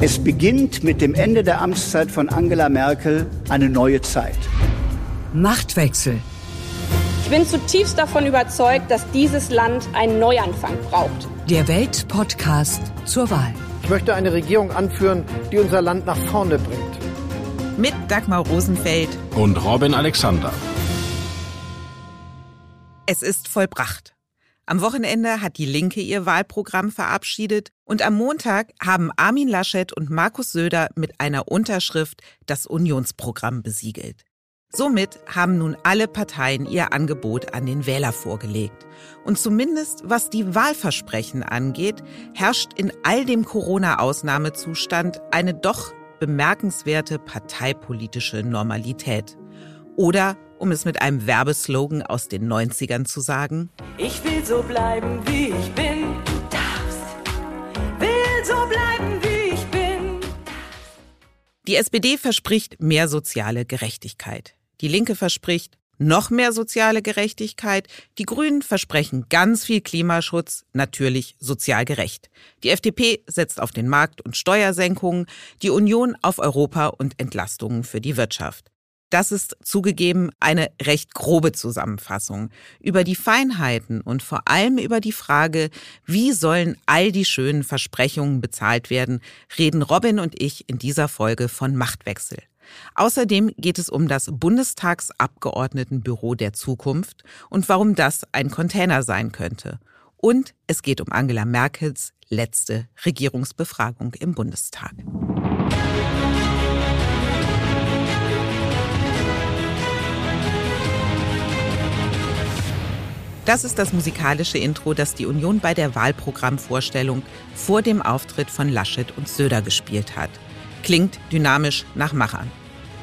Es beginnt mit dem Ende der Amtszeit von Angela Merkel eine neue Zeit. Machtwechsel. Ich bin zutiefst davon überzeugt, dass dieses Land einen Neuanfang braucht. Der Welt-Podcast zur Wahl. Ich möchte eine Regierung anführen, die unser Land nach vorne bringt. Mit Dagmar Rosenfeld und Robin Alexander. Es ist vollbracht. Am Wochenende hat die Linke ihr Wahlprogramm verabschiedet und am Montag haben Armin Laschet und Markus Söder mit einer Unterschrift das Unionsprogramm besiegelt. Somit haben nun alle Parteien ihr Angebot an den Wähler vorgelegt. Und zumindest was die Wahlversprechen angeht, herrscht in all dem Corona-Ausnahmezustand eine doch bemerkenswerte parteipolitische Normalität. Oder um es mit einem Werbeslogan aus den 90ern zu sagen. Ich will so bleiben, wie ich bin. Du darfst. Will so bleiben, wie ich bin. Die SPD verspricht mehr soziale Gerechtigkeit. Die Linke verspricht noch mehr soziale Gerechtigkeit. Die Grünen versprechen ganz viel Klimaschutz, natürlich sozial gerecht. Die FDP setzt auf den Markt und Steuersenkungen, die Union auf Europa und Entlastungen für die Wirtschaft. Das ist zugegeben eine recht grobe Zusammenfassung. Über die Feinheiten und vor allem über die Frage, wie sollen all die schönen Versprechungen bezahlt werden, reden Robin und ich in dieser Folge von Machtwechsel. Außerdem geht es um das Bundestagsabgeordnetenbüro der Zukunft und warum das ein Container sein könnte. Und es geht um Angela Merkels letzte Regierungsbefragung im Bundestag. Das ist das musikalische Intro, das die Union bei der Wahlprogrammvorstellung vor dem Auftritt von Laschet und Söder gespielt hat. Klingt dynamisch nach Machern.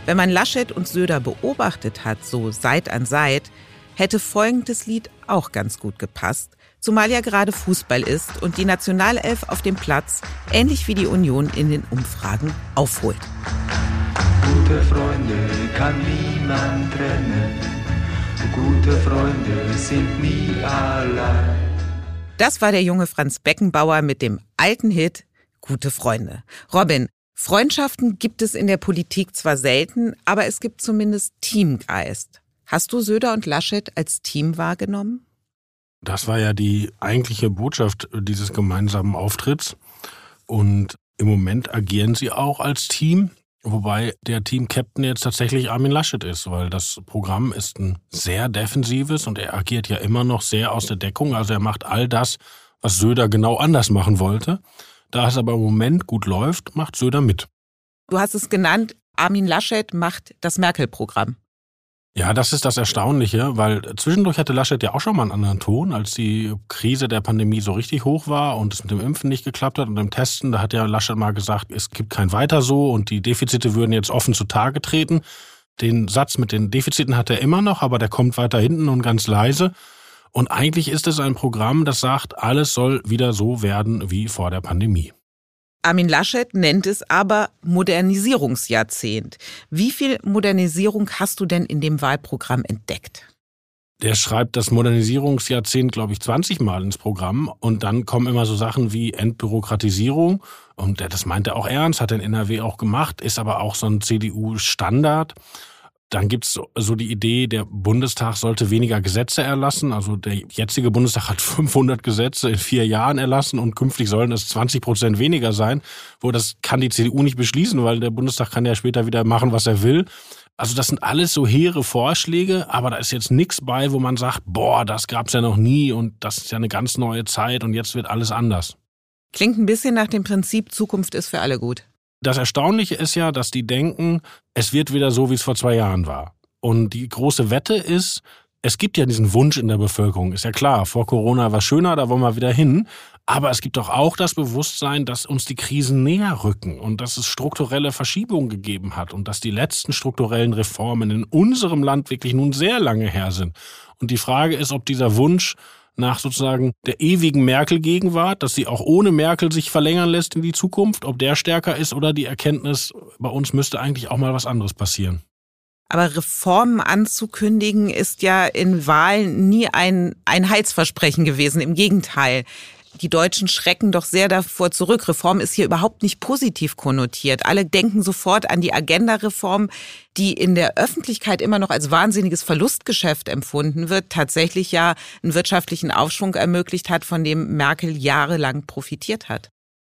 Wenn man Laschet und Söder beobachtet hat, so Seit an Seit, hätte folgendes Lied auch ganz gut gepasst, zumal ja gerade Fußball ist und die Nationalelf auf dem Platz, ähnlich wie die Union in den Umfragen, aufholt. Gute Freunde kann niemand trennen Gute Freunde sind nie allein. Das war der junge Franz Beckenbauer mit dem alten Hit Gute Freunde. Robin, Freundschaften gibt es in der Politik zwar selten, aber es gibt zumindest Teamgeist. Hast du Söder und Laschet als Team wahrgenommen? Das war ja die eigentliche Botschaft dieses gemeinsamen Auftritts. Und im Moment agieren sie auch als Team. Wobei der Team-Captain jetzt tatsächlich Armin Laschet ist, weil das Programm ist ein sehr defensives und er agiert ja immer noch sehr aus der Deckung. Also er macht all das, was Söder genau anders machen wollte. Da es aber im Moment gut läuft, macht Söder mit. Du hast es genannt, Armin Laschet macht das Merkel-Programm. Ja, das ist das Erstaunliche, weil zwischendurch hatte Laschet ja auch schon mal einen anderen Ton, als die Krise der Pandemie so richtig hoch war und es mit dem Impfen nicht geklappt hat und dem Testen. Da hat ja Laschet mal gesagt, es gibt kein Weiter so und die Defizite würden jetzt offen zutage treten. Den Satz mit den Defiziten hat er immer noch, aber der kommt weiter hinten und ganz leise. Und eigentlich ist es ein Programm, das sagt, alles soll wieder so werden wie vor der Pandemie. Armin Laschet nennt es aber Modernisierungsjahrzehnt. Wie viel Modernisierung hast du denn in dem Wahlprogramm entdeckt? Der schreibt das Modernisierungsjahrzehnt, glaube ich, 20 Mal ins Programm und dann kommen immer so Sachen wie Entbürokratisierung und das meint er auch ernst, hat er in NRW auch gemacht, ist aber auch so ein CDU-Standard. Dann gibt's so, so die Idee, der Bundestag sollte weniger Gesetze erlassen. Also der jetzige Bundestag hat 500 Gesetze in vier Jahren erlassen und künftig sollen es 20 Prozent weniger sein. Wo das kann die CDU nicht beschließen, weil der Bundestag kann ja später wieder machen, was er will. Also das sind alles so hehre Vorschläge, aber da ist jetzt nichts bei, wo man sagt, boah, das gab's ja noch nie und das ist ja eine ganz neue Zeit und jetzt wird alles anders. Klingt ein bisschen nach dem Prinzip, Zukunft ist für alle gut. Das Erstaunliche ist ja, dass die denken, es wird wieder so, wie es vor zwei Jahren war. Und die große Wette ist, es gibt ja diesen Wunsch in der Bevölkerung, ist ja klar, vor Corona war schöner, da wollen wir wieder hin. Aber es gibt doch auch das Bewusstsein, dass uns die Krisen näher rücken und dass es strukturelle Verschiebungen gegeben hat und dass die letzten strukturellen Reformen in unserem Land wirklich nun sehr lange her sind. Und die Frage ist, ob dieser Wunsch nach sozusagen der ewigen Merkel-Gegenwart, dass sie auch ohne Merkel sich verlängern lässt in die Zukunft, ob der stärker ist oder die Erkenntnis, bei uns müsste eigentlich auch mal was anderes passieren. Aber Reformen anzukündigen ist ja in Wahlen nie ein, ein Heilsversprechen gewesen. Im Gegenteil. Die Deutschen schrecken doch sehr davor zurück. Reform ist hier überhaupt nicht positiv konnotiert. Alle denken sofort an die Agenda-Reform, die in der Öffentlichkeit immer noch als wahnsinniges Verlustgeschäft empfunden wird, tatsächlich ja einen wirtschaftlichen Aufschwung ermöglicht hat, von dem Merkel jahrelang profitiert hat.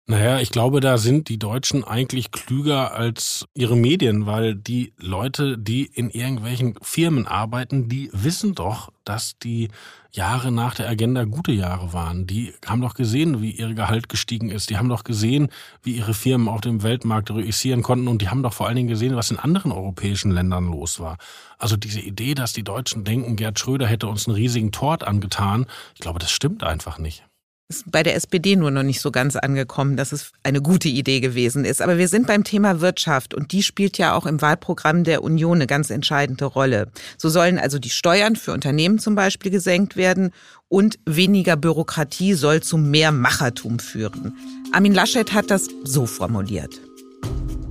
Naja, ich glaube, da sind die Deutschen eigentlich klüger als ihre Medien, weil die Leute, die in irgendwelchen Firmen arbeiten, die wissen doch, dass die Jahre nach der Agenda gute Jahre waren. Die haben doch gesehen, wie ihr Gehalt gestiegen ist. Die haben doch gesehen, wie ihre Firmen auf dem Weltmarkt reüssieren konnten. Und die haben doch vor allen Dingen gesehen, was in anderen europäischen Ländern los war. Also diese Idee, dass die Deutschen denken, Gerd Schröder hätte uns einen riesigen Tort angetan, ich glaube, das stimmt einfach nicht ist bei der SPD nur noch nicht so ganz angekommen, dass es eine gute Idee gewesen ist. Aber wir sind beim Thema Wirtschaft und die spielt ja auch im Wahlprogramm der Union eine ganz entscheidende Rolle. So sollen also die Steuern für Unternehmen zum Beispiel gesenkt werden und weniger Bürokratie soll zu mehr Machertum führen. Armin Laschet hat das so formuliert.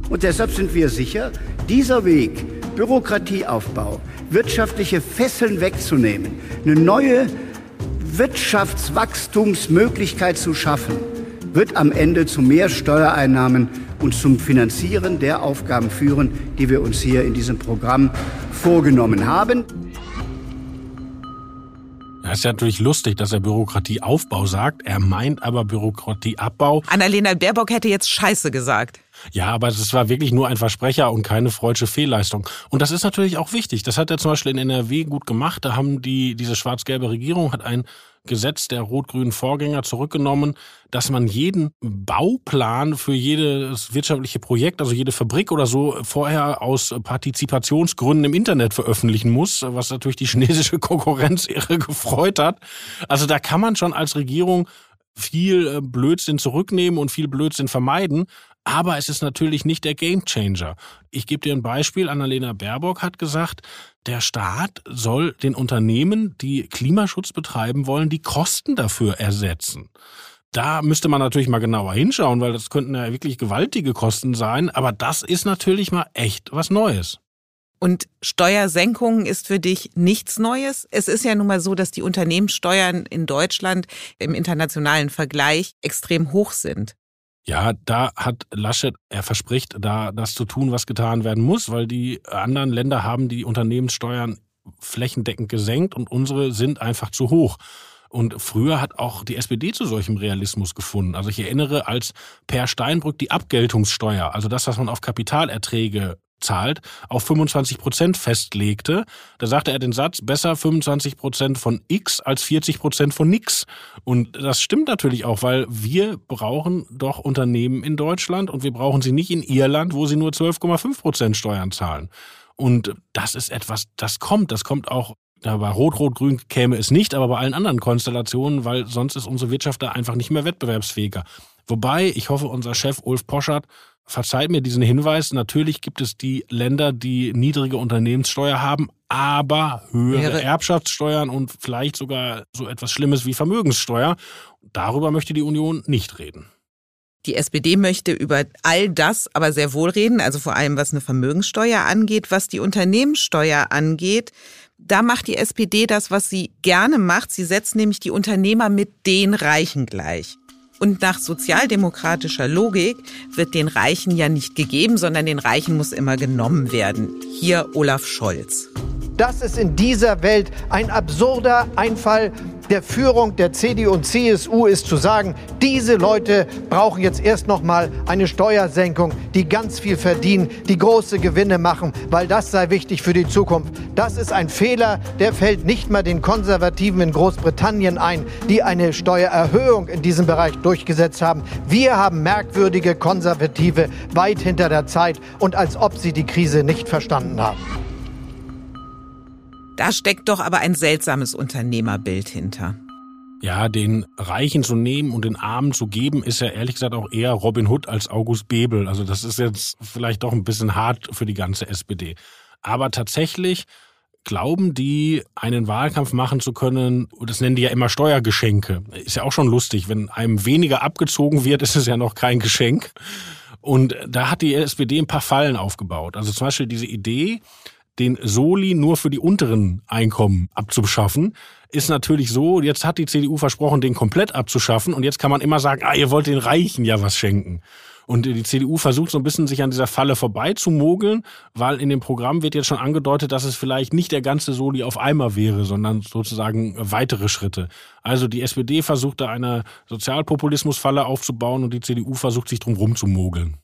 Und deshalb sind wir sicher, dieser Weg, Bürokratieaufbau, wirtschaftliche Fesseln wegzunehmen, eine neue Wirtschaftswachstumsmöglichkeit zu schaffen, wird am Ende zu mehr Steuereinnahmen und zum Finanzieren der Aufgaben führen, die wir uns hier in diesem Programm vorgenommen haben. Es ist ja natürlich lustig, dass er Bürokratieaufbau sagt. Er meint aber Bürokratieabbau. Annalena Baerbock hätte jetzt Scheiße gesagt. Ja, aber es war wirklich nur ein Versprecher und keine freudsche Fehlleistung. Und das ist natürlich auch wichtig. Das hat er zum Beispiel in NRW gut gemacht. Da haben die, diese schwarz-gelbe Regierung hat ein Gesetz der rot-grünen Vorgänger zurückgenommen, dass man jeden Bauplan für jedes wirtschaftliche Projekt, also jede Fabrik oder so, vorher aus Partizipationsgründen im Internet veröffentlichen muss, was natürlich die chinesische Konkurrenz irre gefreut hat. Also da kann man schon als Regierung viel äh, Blödsinn zurücknehmen und viel Blödsinn vermeiden. Aber es ist natürlich nicht der Gamechanger. Ich gebe dir ein Beispiel. Annalena Baerbock hat gesagt, der Staat soll den Unternehmen, die Klimaschutz betreiben wollen, die Kosten dafür ersetzen. Da müsste man natürlich mal genauer hinschauen, weil das könnten ja wirklich gewaltige Kosten sein. Aber das ist natürlich mal echt was Neues. Und Steuersenkungen ist für dich nichts Neues. Es ist ja nun mal so, dass die Unternehmenssteuern in Deutschland im internationalen Vergleich extrem hoch sind. Ja, da hat Laschet, er verspricht, da das zu tun, was getan werden muss, weil die anderen Länder haben die Unternehmenssteuern flächendeckend gesenkt und unsere sind einfach zu hoch. Und früher hat auch die SPD zu solchem Realismus gefunden. Also ich erinnere, als Per Steinbrück die Abgeltungssteuer, also das, was man auf Kapitalerträge zahlt, auf 25 Prozent festlegte, da sagte er den Satz, besser 25 Prozent von X als 40 Prozent von nix. Und das stimmt natürlich auch, weil wir brauchen doch Unternehmen in Deutschland und wir brauchen sie nicht in Irland, wo sie nur 12,5 Prozent Steuern zahlen. Und das ist etwas, das kommt, das kommt auch da bei Rot-Rot-Grün käme es nicht, aber bei allen anderen Konstellationen, weil sonst ist unsere Wirtschaft da einfach nicht mehr wettbewerbsfähiger. Wobei, ich hoffe, unser Chef Ulf Poschert verzeiht mir diesen Hinweis, natürlich gibt es die Länder, die niedrige Unternehmenssteuer haben, aber höhere Wäre Erbschaftssteuern und vielleicht sogar so etwas Schlimmes wie Vermögenssteuer. Darüber möchte die Union nicht reden. Die SPD möchte über all das aber sehr wohl reden, also vor allem was eine Vermögenssteuer angeht, was die Unternehmenssteuer angeht. Da macht die SPD das, was sie gerne macht. Sie setzt nämlich die Unternehmer mit den Reichen gleich. Und nach sozialdemokratischer Logik wird den Reichen ja nicht gegeben, sondern den Reichen muss immer genommen werden. Hier Olaf Scholz. Das ist in dieser Welt ein absurder Einfall der Führung der CDU und CSU ist zu sagen, diese Leute brauchen jetzt erst noch mal eine Steuersenkung, die ganz viel verdienen, die große Gewinne machen, weil das sei wichtig für die Zukunft. Das ist ein Fehler, der fällt nicht mal den Konservativen in Großbritannien ein, die eine Steuererhöhung in diesem Bereich durchgesetzt haben. Wir haben merkwürdige Konservative weit hinter der Zeit und als ob sie die Krise nicht verstanden haben. Da steckt doch aber ein seltsames Unternehmerbild hinter. Ja, den Reichen zu nehmen und den Armen zu geben, ist ja ehrlich gesagt auch eher Robin Hood als August Bebel. Also das ist jetzt vielleicht doch ein bisschen hart für die ganze SPD. Aber tatsächlich glauben die, einen Wahlkampf machen zu können, das nennen die ja immer Steuergeschenke. Ist ja auch schon lustig. Wenn einem weniger abgezogen wird, ist es ja noch kein Geschenk. Und da hat die SPD ein paar Fallen aufgebaut. Also zum Beispiel diese Idee, den Soli nur für die unteren Einkommen abzuschaffen, ist natürlich so, jetzt hat die CDU versprochen, den komplett abzuschaffen und jetzt kann man immer sagen, ah, ihr wollt den Reichen ja was schenken. Und die CDU versucht so ein bisschen sich an dieser Falle vorbeizumogeln, weil in dem Programm wird jetzt schon angedeutet, dass es vielleicht nicht der ganze Soli auf einmal wäre, sondern sozusagen weitere Schritte. Also die SPD versucht da eine Sozialpopulismusfalle aufzubauen und die CDU versucht sich drum rumzumogeln.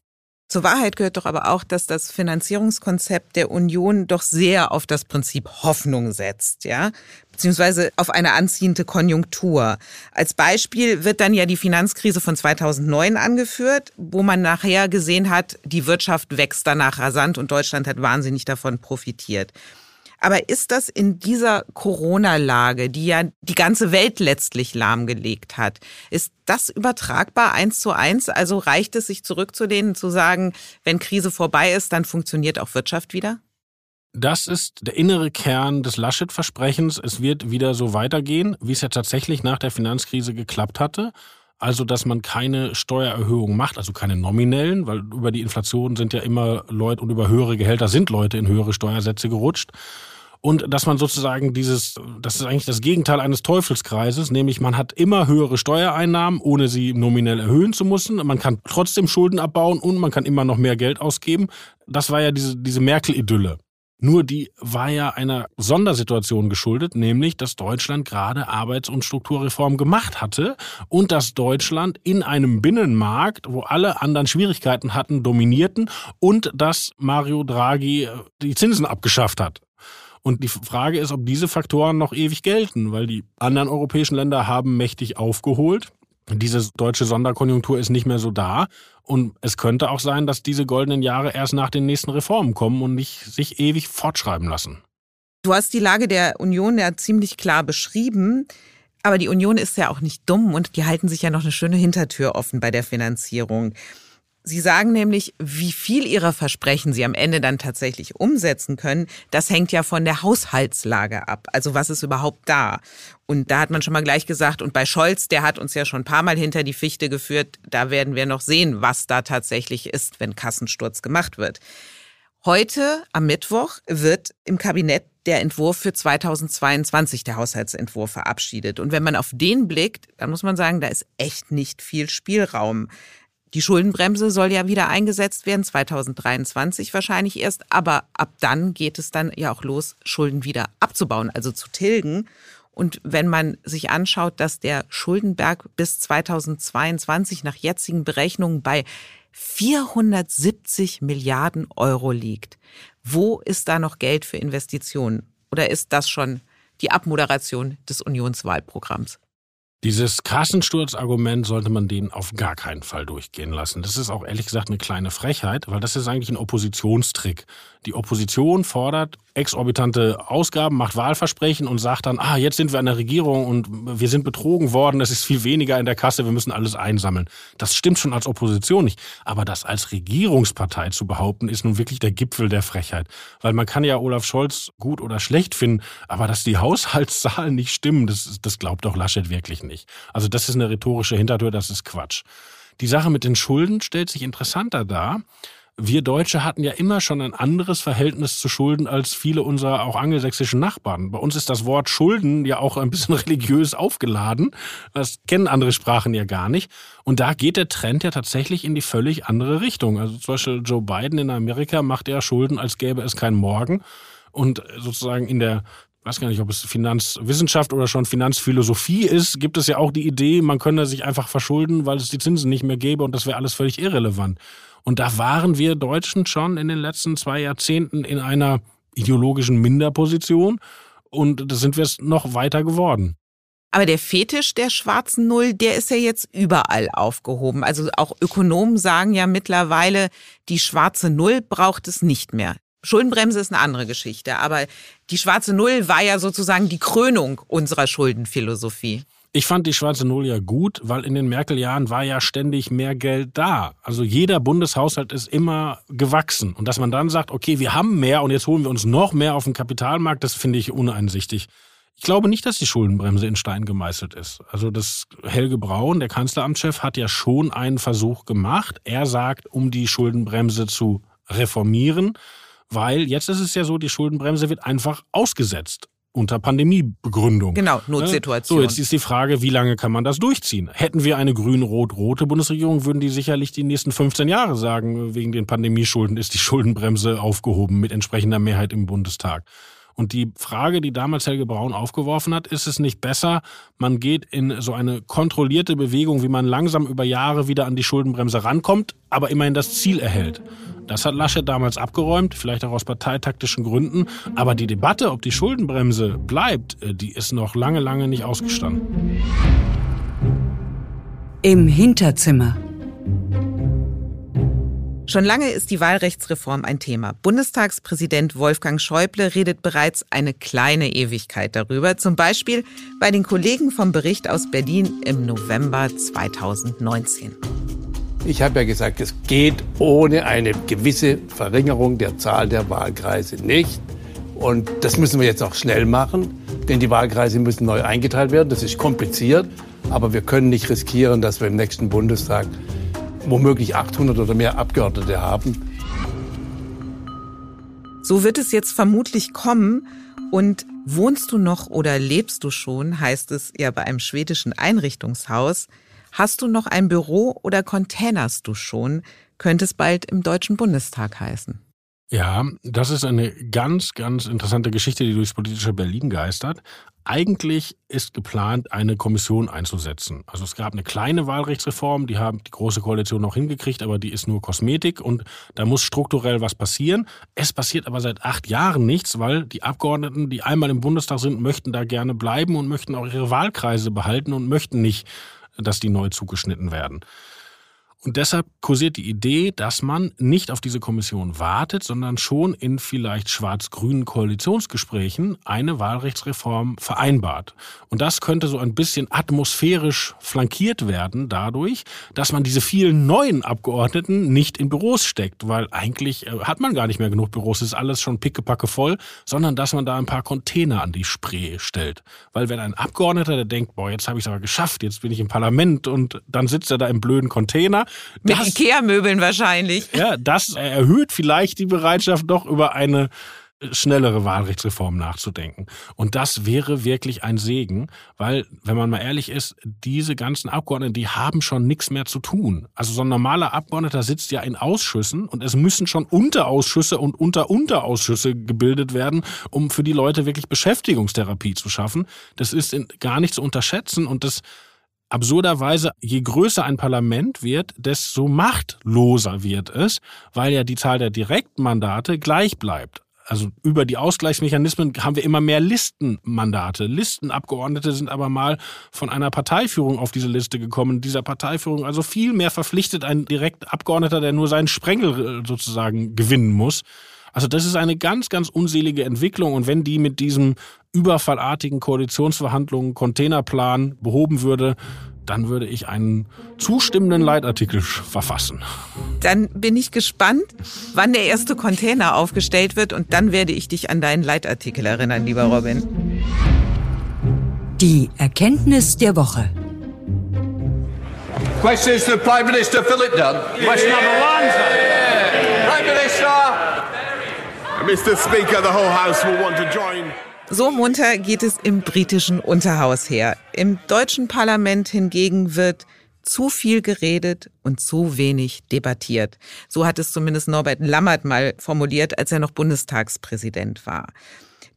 Zur Wahrheit gehört doch aber auch, dass das Finanzierungskonzept der Union doch sehr auf das Prinzip Hoffnung setzt, ja, beziehungsweise auf eine anziehende Konjunktur. Als Beispiel wird dann ja die Finanzkrise von 2009 angeführt, wo man nachher gesehen hat, die Wirtschaft wächst danach rasant und Deutschland hat wahnsinnig davon profitiert. Aber ist das in dieser Corona-Lage, die ja die ganze Welt letztlich lahmgelegt hat, ist das übertragbar eins zu eins? Also reicht es sich zurückzulehnen, zu sagen, wenn Krise vorbei ist, dann funktioniert auch Wirtschaft wieder? Das ist der innere Kern des Laschet-Versprechens. Es wird wieder so weitergehen, wie es ja tatsächlich nach der Finanzkrise geklappt hatte. Also, dass man keine Steuererhöhungen macht, also keine nominellen, weil über die Inflation sind ja immer Leute und über höhere Gehälter sind Leute in höhere Steuersätze gerutscht. Und dass man sozusagen dieses, das ist eigentlich das Gegenteil eines Teufelskreises, nämlich man hat immer höhere Steuereinnahmen, ohne sie nominell erhöhen zu müssen. Man kann trotzdem Schulden abbauen und man kann immer noch mehr Geld ausgeben. Das war ja diese, diese Merkel-Idylle. Nur die war ja einer Sondersituation geschuldet, nämlich dass Deutschland gerade Arbeits- und Strukturreform gemacht hatte und dass Deutschland in einem Binnenmarkt, wo alle anderen Schwierigkeiten hatten, dominierten und dass Mario Draghi äh, die Zinsen abgeschafft hat. Und die Frage ist, ob diese Faktoren noch ewig gelten, weil die anderen europäischen Länder haben mächtig aufgeholt. Diese deutsche Sonderkonjunktur ist nicht mehr so da. Und es könnte auch sein, dass diese goldenen Jahre erst nach den nächsten Reformen kommen und nicht sich ewig fortschreiben lassen. Du hast die Lage der Union ja ziemlich klar beschrieben. Aber die Union ist ja auch nicht dumm und die halten sich ja noch eine schöne Hintertür offen bei der Finanzierung. Sie sagen nämlich, wie viel Ihrer Versprechen Sie am Ende dann tatsächlich umsetzen können, das hängt ja von der Haushaltslage ab. Also was ist überhaupt da? Und da hat man schon mal gleich gesagt, und bei Scholz, der hat uns ja schon ein paar Mal hinter die Fichte geführt, da werden wir noch sehen, was da tatsächlich ist, wenn Kassensturz gemacht wird. Heute, am Mittwoch, wird im Kabinett der Entwurf für 2022, der Haushaltsentwurf, verabschiedet. Und wenn man auf den blickt, dann muss man sagen, da ist echt nicht viel Spielraum. Die Schuldenbremse soll ja wieder eingesetzt werden, 2023 wahrscheinlich erst, aber ab dann geht es dann ja auch los, Schulden wieder abzubauen, also zu tilgen. Und wenn man sich anschaut, dass der Schuldenberg bis 2022 nach jetzigen Berechnungen bei 470 Milliarden Euro liegt, wo ist da noch Geld für Investitionen? Oder ist das schon die Abmoderation des Unionswahlprogramms? Dieses Kassensturzargument sollte man denen auf gar keinen Fall durchgehen lassen. Das ist auch ehrlich gesagt eine kleine Frechheit, weil das ist eigentlich ein Oppositionstrick. Die Opposition fordert exorbitante Ausgaben, macht Wahlversprechen und sagt dann, ah, jetzt sind wir an der Regierung und wir sind betrogen worden, es ist viel weniger in der Kasse, wir müssen alles einsammeln. Das stimmt schon als Opposition nicht. Aber das als Regierungspartei zu behaupten, ist nun wirklich der Gipfel der Frechheit. Weil man kann ja Olaf Scholz gut oder schlecht finden, aber dass die Haushaltszahlen nicht stimmen, das, das glaubt doch Laschet wirklich nicht. Also das ist eine rhetorische Hintertür, das ist Quatsch. Die Sache mit den Schulden stellt sich interessanter dar wir Deutsche hatten ja immer schon ein anderes Verhältnis zu Schulden als viele unserer auch angelsächsischen Nachbarn. Bei uns ist das Wort Schulden ja auch ein bisschen religiös aufgeladen. Das kennen andere Sprachen ja gar nicht. Und da geht der Trend ja tatsächlich in die völlig andere Richtung. Also zum Beispiel Joe Biden in Amerika macht ja Schulden, als gäbe es keinen Morgen. Und sozusagen in der weiß gar nicht, ob es Finanzwissenschaft oder schon Finanzphilosophie ist, gibt es ja auch die Idee, man könne sich einfach verschulden, weil es die Zinsen nicht mehr gäbe und das wäre alles völlig irrelevant. Und da waren wir Deutschen schon in den letzten zwei Jahrzehnten in einer ideologischen Minderposition. Und da sind wir es noch weiter geworden. Aber der Fetisch der schwarzen Null, der ist ja jetzt überall aufgehoben. Also auch Ökonomen sagen ja mittlerweile, die schwarze Null braucht es nicht mehr. Schuldenbremse ist eine andere Geschichte, aber die schwarze Null war ja sozusagen die Krönung unserer Schuldenphilosophie. Ich fand die schwarze Null ja gut, weil in den Merkel-Jahren war ja ständig mehr Geld da. Also jeder Bundeshaushalt ist immer gewachsen. Und dass man dann sagt, okay, wir haben mehr und jetzt holen wir uns noch mehr auf den Kapitalmarkt, das finde ich uneinsichtig. Ich glaube nicht, dass die Schuldenbremse in Stein gemeißelt ist. Also das Helge Braun, der Kanzleramtschef, hat ja schon einen Versuch gemacht. Er sagt, um die Schuldenbremse zu reformieren, weil jetzt ist es ja so, die Schuldenbremse wird einfach ausgesetzt. unter Pandemiebegründung. Genau, Notsituation. So, jetzt ist die Frage, wie lange kann man das durchziehen? Hätten wir eine grün-rot-rote Bundesregierung, würden die sicherlich die nächsten 15 Jahre sagen, wegen den Pandemieschulden ist die Schuldenbremse aufgehoben mit entsprechender Mehrheit im Bundestag. Und die Frage, die damals Helge Braun aufgeworfen hat, ist es nicht besser, man geht in so eine kontrollierte Bewegung, wie man langsam über Jahre wieder an die Schuldenbremse rankommt, aber immerhin das Ziel erhält. Das hat Laschet damals abgeräumt, vielleicht auch aus parteitaktischen Gründen. Aber die Debatte, ob die Schuldenbremse bleibt, äh, die ist noch lange, lange nicht ausgestanden. Im Hinterzimmer. Schon lange ist die Wahlrechtsreform ein Thema. Bundestagspräsident Wolfgang Schäuble redet bereits eine kleine Ewigkeit darüber, zum Beispiel bei den Kollegen vom Bericht aus Berlin im November 2019. Ich habe ja gesagt, es geht ohne eine gewisse Verringerung der Zahl der Wahlkreise nicht. Und das müssen wir jetzt auch schnell machen, denn die Wahlkreise müssen neu eingeteilt werden. Das ist kompliziert, aber wir können nicht riskieren, dass wir im nächsten Bundestag womöglich 800 oder mehr Abgeordnete haben. So wird es jetzt vermutlich kommen. Und wohnst du noch oder lebst du schon, heißt es ja bei einem schwedischen Einrichtungshaus. Hast du noch ein Büro oder containerst du schon, könnte es bald im Deutschen Bundestag heißen. Ja, das ist eine ganz, ganz interessante Geschichte, die durchs politische Berlin geistert. Eigentlich ist geplant, eine Kommission einzusetzen. Also es gab eine kleine Wahlrechtsreform, die haben die Große Koalition noch hingekriegt, aber die ist nur Kosmetik und da muss strukturell was passieren. Es passiert aber seit acht Jahren nichts, weil die Abgeordneten, die einmal im Bundestag sind, möchten da gerne bleiben und möchten auch ihre Wahlkreise behalten und möchten nicht, dass die neu zugeschnitten werden. Und deshalb kursiert die Idee, dass man nicht auf diese Kommission wartet, sondern schon in vielleicht schwarz-grünen Koalitionsgesprächen eine Wahlrechtsreform vereinbart. Und das könnte so ein bisschen atmosphärisch flankiert werden dadurch, dass man diese vielen neuen Abgeordneten nicht in Büros steckt, weil eigentlich äh, hat man gar nicht mehr genug Büros, ist alles schon pickepacke voll, sondern dass man da ein paar Container an die Spree stellt. Weil wenn ein Abgeordneter, der denkt, boah, jetzt habe ich es aber geschafft, jetzt bin ich im Parlament und dann sitzt er da im blöden Container, mit Ikea-Möbeln wahrscheinlich. Ja, das erhöht vielleicht die Bereitschaft, doch über eine schnellere Wahlrechtsreform nachzudenken. Und das wäre wirklich ein Segen, weil, wenn man mal ehrlich ist, diese ganzen Abgeordneten, die haben schon nichts mehr zu tun. Also so ein normaler Abgeordneter sitzt ja in Ausschüssen und es müssen schon Unterausschüsse und Unter-Unterausschüsse gebildet werden, um für die Leute wirklich Beschäftigungstherapie zu schaffen. Das ist gar nicht zu unterschätzen und das absurderweise, je größer ein Parlament wird, desto machtloser wird es, weil ja die Zahl der Direktmandate gleich bleibt. Also über die Ausgleichsmechanismen haben wir immer mehr Listenmandate. Listenabgeordnete sind aber mal von einer Parteiführung auf diese Liste gekommen. Dieser Parteiführung also viel mehr verpflichtet ein Direktabgeordneter, der nur seinen Sprengel äh, sozusagen gewinnen muss. Also das ist eine ganz, ganz unselige Entwicklung. Und wenn die mit diesem überfallartigen Koalitionsverhandlungen, Containerplan behoben würde, dann würde ich einen zustimmenden Leitartikel verfassen. Dann bin ich gespannt, wann der erste Container aufgestellt wird und dann werde ich dich an deinen Leitartikel erinnern, lieber Robin. Die Erkenntnis der Woche. Question is to Prime Minister Philip Dunn. Question number one. Prime Minister. Mr. Speaker, the whole House will want to join. So munter geht es im britischen Unterhaus her. Im deutschen Parlament hingegen wird zu viel geredet und zu wenig debattiert. So hat es zumindest Norbert Lammert mal formuliert, als er noch Bundestagspräsident war.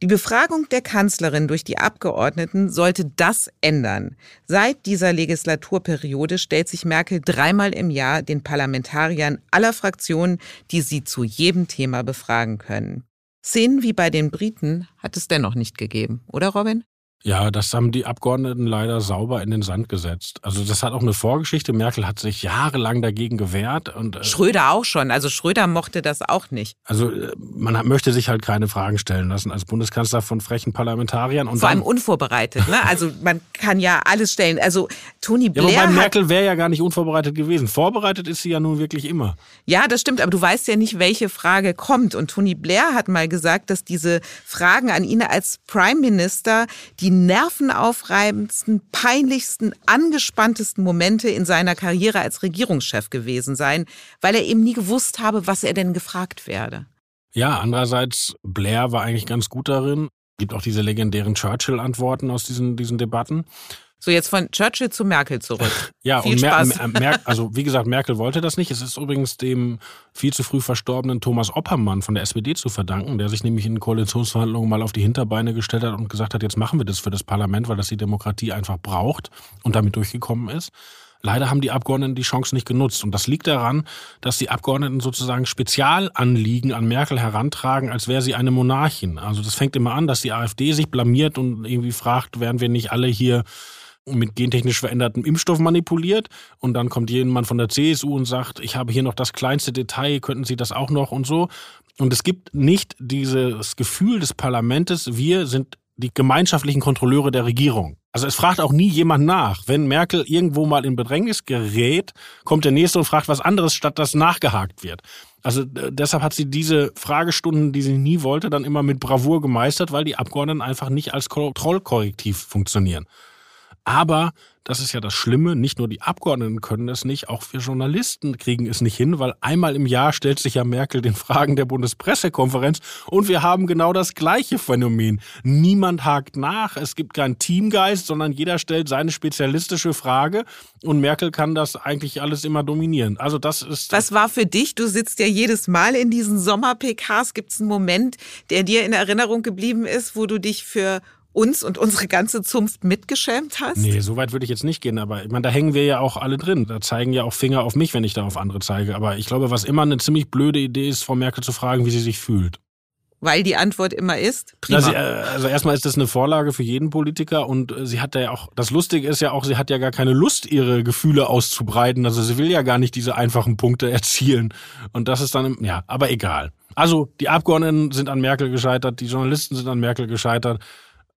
Die Befragung der Kanzlerin durch die Abgeordneten sollte das ändern. Seit dieser Legislaturperiode stellt sich Merkel dreimal im Jahr den Parlamentariern aller Fraktionen, die sie zu jedem Thema befragen können. Szenen wie bei den Briten hat es dennoch nicht gegeben, oder Robin? Ja, das haben die Abgeordneten leider sauber in den Sand gesetzt. Also das hat auch eine Vorgeschichte. Merkel hat sich jahrelang dagegen gewehrt. Und, äh, Schröder auch schon. Also Schröder mochte das auch nicht. Also äh, man hat, möchte sich halt keine Fragen stellen lassen als Bundeskanzler von frechen Parlamentariern. Und Vor allem unvorbereitet. Ne? Also man kann ja alles stellen. Also Tony Blair. Ja, aber Merkel wäre ja gar nicht unvorbereitet gewesen. Vorbereitet ist sie ja nun wirklich immer. Ja, das stimmt. Aber du weißt ja nicht, welche Frage kommt. Und Tony Blair hat mal gesagt, dass diese Fragen an ihn als Prime Minister die nervenaufreibendsten, peinlichsten, angespanntesten Momente in seiner Karriere als Regierungschef gewesen seien, weil er eben nie gewusst habe, was er denn gefragt werde. Ja, andererseits, Blair war eigentlich ganz gut darin, Gibt auch diese legendären Churchill-Antworten aus diesen, diesen Debatten. So, jetzt von Churchill zu Merkel zurück. Ja, Viel und Mer Spaß. Mer also wie gesagt, Merkel wollte das nicht. Es ist übrigens dem viel zu früh verstorbenen Thomas Oppermann von der SPD zu verdanken, der sich nämlich in Koalitionsverhandlungen mal auf die Hinterbeine gestellt hat und gesagt hat, jetzt machen wir das für das Parlament, weil das die Demokratie einfach braucht und damit durchgekommen ist. Leider haben die Abgeordneten die Chance nicht genutzt. Und das liegt daran, dass die Abgeordneten sozusagen Spezialanliegen an Merkel herantragen, als wäre sie eine Monarchin. Also das fängt immer an, dass die AfD sich blamiert und irgendwie fragt, werden wir nicht alle hier mit gentechnisch verändertem Impfstoff manipuliert und dann kommt jemand von der CSU und sagt, ich habe hier noch das kleinste Detail, könnten Sie das auch noch und so. Und es gibt nicht dieses Gefühl des Parlamentes, wir sind die gemeinschaftlichen Kontrolleure der Regierung. Also es fragt auch nie jemand nach. Wenn Merkel irgendwo mal in Bedrängnis gerät, kommt der Nächste und fragt was anderes, statt dass nachgehakt wird. Also äh, deshalb hat sie diese Fragestunden, die sie nie wollte, dann immer mit Bravour gemeistert, weil die Abgeordneten einfach nicht als Kontrollkorrektiv funktionieren. Aber das ist ja das Schlimme, nicht nur die Abgeordneten können es nicht, auch wir Journalisten kriegen es nicht hin, weil einmal im Jahr stellt sich ja Merkel den Fragen der Bundespressekonferenz und wir haben genau das gleiche Phänomen. Niemand hakt nach, es gibt keinen Teamgeist, sondern jeder stellt seine spezialistische Frage und Merkel kann das eigentlich alles immer dominieren. Also das ist... Was war für dich? Du sitzt ja jedes Mal in diesen Sommer-PKs. Gibt es einen Moment, der dir in Erinnerung geblieben ist, wo du dich für uns und unsere ganze Zunft mitgeschämt hast? Nee, so weit würde ich jetzt nicht gehen, aber ich meine, da hängen wir ja auch alle drin. Da zeigen ja auch Finger auf mich, wenn ich da auf andere zeige. Aber ich glaube, was immer eine ziemlich blöde Idee ist, Frau Merkel zu fragen, wie sie sich fühlt. Weil die Antwort immer ist, prima. Also, also erstmal ist das eine Vorlage für jeden Politiker und äh, sie hat ja auch, das Lustige ist ja auch, sie hat ja gar keine Lust, ihre Gefühle auszubreiten. Also sie will ja gar nicht diese einfachen Punkte erzielen. Und das ist dann, ja, aber egal. Also die Abgeordneten sind an Merkel gescheitert, die Journalisten sind an Merkel gescheitert.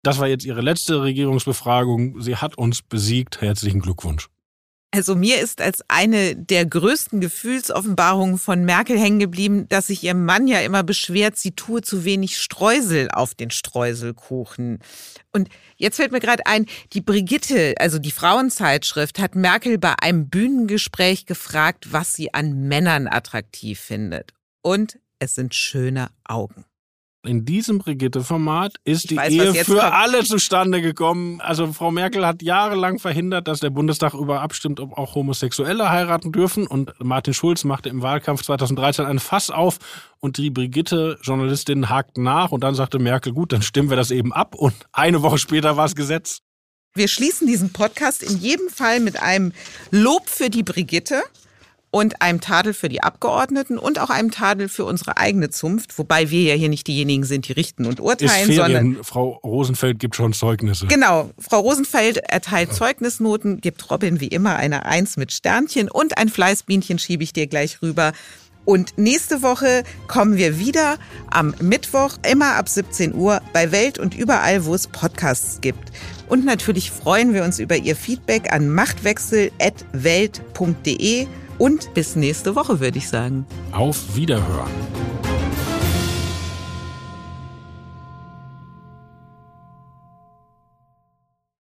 Das war jetzt ihre letzte Regierungsbefragung. Sie hat uns besiegt. Herzlichen Glückwunsch. Also mir ist als eine der größten Gefühlsoffenbarungen von Merkel hängen geblieben, dass sich ihr Mann ja immer beschwert, sie tue zu wenig Streusel auf den Streuselkuchen. Und jetzt fällt mir gerade ein, die Brigitte, also die Frauenzeitschrift, hat Merkel bei einem Bühnengespräch gefragt, was sie an Männern attraktiv findet. Und es sind schöne Augen. In diesem Brigitte-Format ist Ich die weiß, Ehe für kommt. alle zustande gekommen. Also Frau Merkel hat jahrelang verhindert, dass der Bundestag über abstimmt, ob auch Homosexuelle heiraten dürfen. Und Martin Schulz machte im Wahlkampf 2013 ein Fass auf und die Brigitte-Journalistin hakten nach und dann sagte Merkel, gut, dann stimmen wir das eben ab. Und eine Woche später war es Gesetz. Wir schließen diesen Podcast in jedem Fall mit einem Lob für die Brigitte und einem Tadel für die Abgeordneten und auch einem Tadel für unsere eigene Zunft, wobei wir ja hier nicht diejenigen sind, die richten und Ist urteilen, sondern Ferien. Frau Rosenfeld gibt schon Zeugnisse. Genau, Frau Rosenfeld erteilt Zeugnisnoten, gibt Robin wie immer eine Eins mit Sternchen und ein Fleißbienchen schiebe ich dir gleich rüber. Und nächste Woche kommen wir wieder am Mittwoch, immer ab 17 Uhr, bei Welt und überall, wo es Podcasts gibt. Und natürlich freuen wir uns über Ihr Feedback an machtwechsel.welt.de und bis nächste Woche, würde ich sagen. Auf Wiederhören.